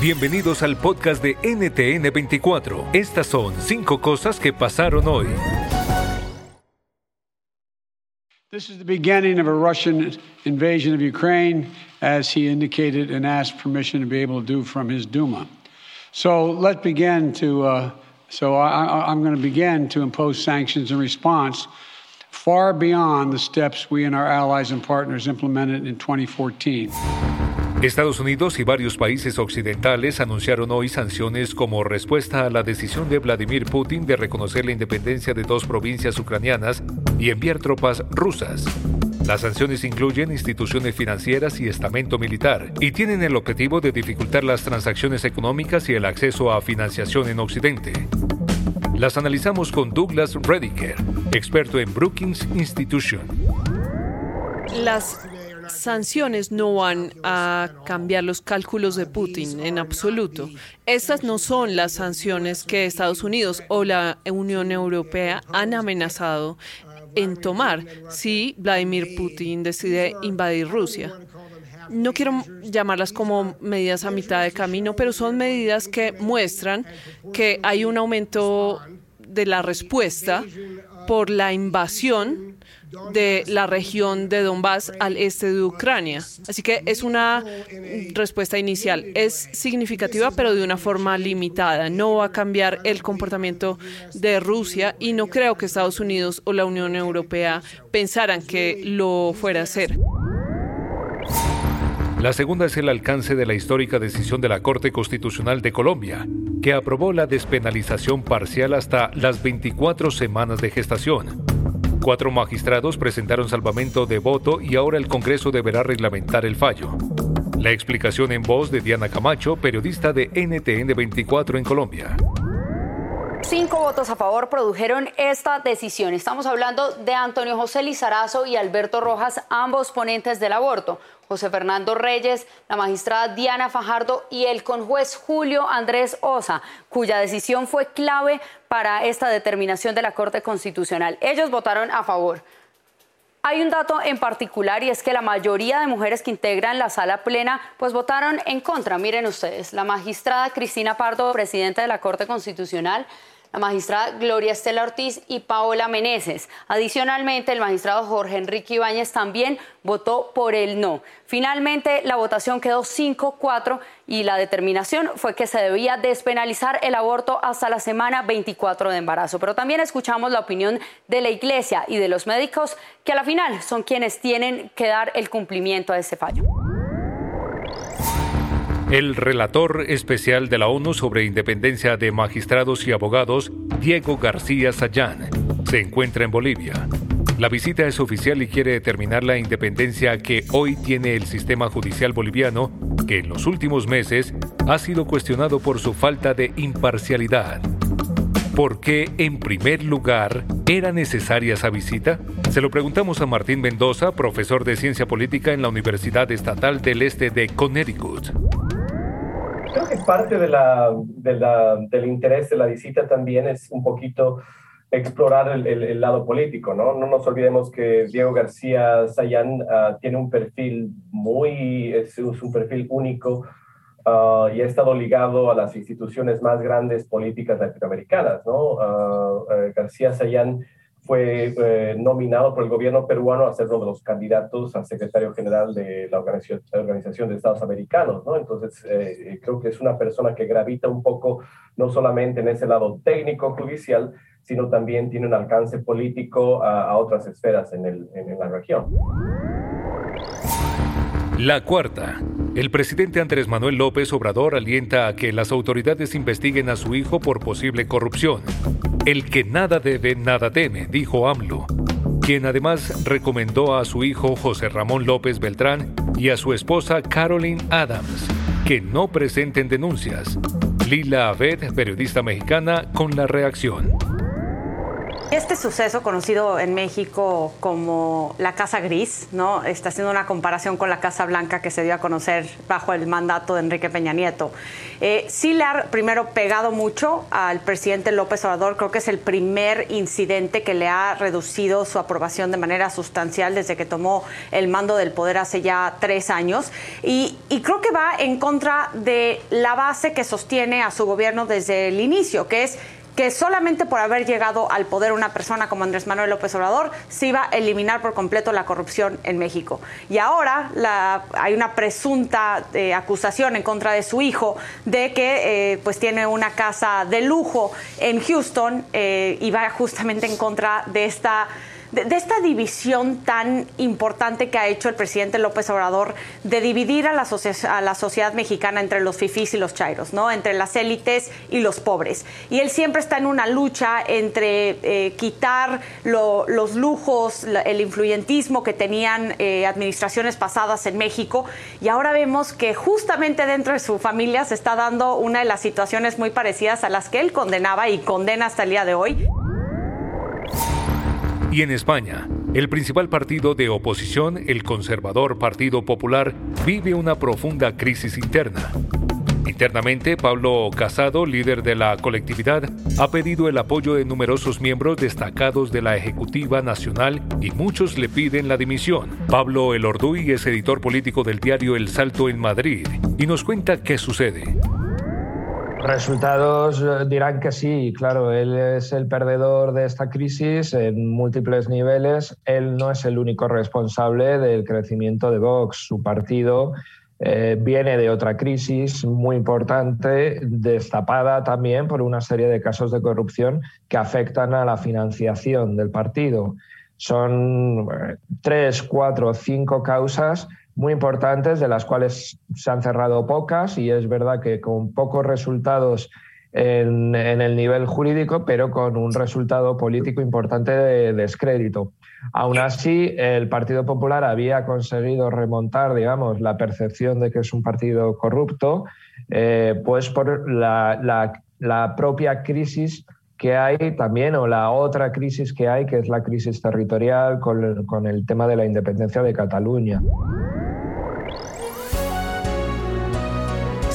Bienvenidos al podcast de NTN24. Estas son cinco cosas que pasaron hoy. This is the beginning of a Russian invasion of Ukraine, as he indicated and asked permission to be able to do from his Duma. So let's begin to. Uh, so I, I'm going to begin to impose sanctions in response, far beyond the steps we and our allies and partners implemented in 2014. Estados Unidos y varios países occidentales anunciaron hoy sanciones como respuesta a la decisión de Vladimir Putin de reconocer la independencia de dos provincias ucranianas y enviar tropas rusas. Las sanciones incluyen instituciones financieras y estamento militar y tienen el objetivo de dificultar las transacciones económicas y el acceso a financiación en Occidente. Las analizamos con Douglas Rediker, experto en Brookings Institution. Las sanciones no van a cambiar los cálculos de Putin en absoluto. Estas no son las sanciones que Estados Unidos o la Unión Europea han amenazado en tomar si Vladimir Putin decide invadir Rusia. No quiero llamarlas como medidas a mitad de camino, pero son medidas que muestran que hay un aumento de la respuesta por la invasión de la región de Donbass al este de Ucrania. Así que es una respuesta inicial. Es significativa, pero de una forma limitada. No va a cambiar el comportamiento de Rusia y no creo que Estados Unidos o la Unión Europea pensaran que lo fuera a hacer. La segunda es el alcance de la histórica decisión de la Corte Constitucional de Colombia, que aprobó la despenalización parcial hasta las 24 semanas de gestación. Cuatro magistrados presentaron salvamento de voto y ahora el Congreso deberá reglamentar el fallo. La explicación en voz de Diana Camacho, periodista de NTN 24 en Colombia. Cinco votos a favor produjeron esta decisión. Estamos hablando de Antonio José Lizarazo y Alberto Rojas, ambos ponentes del aborto. José Fernando Reyes, la magistrada Diana Fajardo y el conjuez Julio Andrés Osa, cuya decisión fue clave para esta determinación de la Corte Constitucional. Ellos votaron a favor. Hay un dato en particular y es que la mayoría de mujeres que integran la sala plena pues votaron en contra. Miren ustedes, la magistrada Cristina Pardo, presidenta de la Corte Constitucional, la magistrada Gloria Estela Ortiz y Paola Meneses. Adicionalmente, el magistrado Jorge Enrique Ibáñez también votó por el no. Finalmente, la votación quedó 5-4 y la determinación fue que se debía despenalizar el aborto hasta la semana 24 de embarazo. Pero también escuchamos la opinión de la Iglesia y de los médicos, que a la final son quienes tienen que dar el cumplimiento a ese fallo. El relator especial de la ONU sobre independencia de magistrados y abogados, Diego García Sayán, se encuentra en Bolivia. La visita es oficial y quiere determinar la independencia que hoy tiene el sistema judicial boliviano, que en los últimos meses ha sido cuestionado por su falta de imparcialidad. ¿Por qué, en primer lugar, era necesaria esa visita? Se lo preguntamos a Martín Mendoza, profesor de Ciencia Política en la Universidad Estatal del Este de Connecticut. Creo que parte de la, del interés de la visita también es un poquito explorar el, lado político, ¿no? No nos olvidemos que Diego García Sayán ah, tiene un perfil muy, es, un perfil único ah, y ha estado ligado a las instituciones más grandes políticas latinoamericanas, ¿no? Ah, García Sayán fue eh, nominado por el gobierno peruano a ser uno de los candidatos a secretario general de la Organización, Organización de Estados Americanos, ¿no? Entonces, eh, creo que es una persona que gravita un poco, no solamente en ese lado técnico judicial, sino también tiene un alcance político a, otras esferas en, el, en la región. La cuarta. El presidente Andrés Manuel López Obrador alienta a que las autoridades investiguen a su hijo por posible corrupción. El que nada debe, nada teme, dijo AMLO, quien además recomendó a su hijo José Ramón López Beltrán y a su esposa Caroline Adams que no presenten denuncias. Lila Abed, periodista mexicana, con la reacción. Este suceso, conocido en México como la Casa Gris, ¿no? está haciendo una comparación con la Casa Blanca que se dio a conocer bajo el mandato de Enrique Peña Nieto. Eh, sí le ha primero pegado mucho al presidente López Obrador. Creo que es el primer incidente que le ha reducido su aprobación de manera sustancial desde que tomó el mando del poder hace ya tres años. Y, y creo que va en contra de la base que sostiene a su gobierno desde el inicio, que es que solamente por haber llegado al poder una persona como Andrés Manuel López Obrador se iba a eliminar por completo la corrupción en México. Y ahora hay una presunta eh, acusación en contra de su hijo de que eh, pues tiene una casa de lujo en Houston eh, y va justamente en contra de esta de, esta división tan importante que ha hecho el presidente López Obrador de dividir a la, a la sociedad mexicana entre los fifís y los chairos, ¿no? entre las élites y los pobres. Y él siempre está en una lucha entre eh, quitar los lujos, el influyentismo que tenían eh, administraciones pasadas en México. Y ahora vemos que justamente dentro de su familia se está dando una de las situaciones muy parecidas a las que él condenaba y condena hasta el día de hoy. Y en España, el principal partido de oposición, el conservador Partido Popular, vive una profunda crisis interna. Internamente, Pablo Casado, líder de la colectividad, ha pedido el apoyo de numerosos miembros destacados de la Ejecutiva Nacional y muchos le piden la dimisión. Pablo Elorduy es editor político del diario El Salto en Madrid y nos cuenta qué sucede. Resultados eh, dirán que sí, claro, él es el perdedor de esta crisis en múltiples niveles. Él no es el único responsable del crecimiento de Vox. Su partido eh, viene de otra crisis muy importante, destapada también por una serie de casos de corrupción que afectan a la financiación del partido. Son eh, tres, cuatro, cinco causas muy importantes, de las cuales se han cerrado pocas y es verdad que con pocos resultados en, el nivel jurídico, pero con un resultado político importante de descrédito. Aún así, el Partido Popular había conseguido remontar, digamos, la percepción de que es un partido corrupto, eh, pues por la, la propia crisis que hay también, o la otra crisis que hay, que es la crisis territorial con, con el tema de la independencia de Cataluña.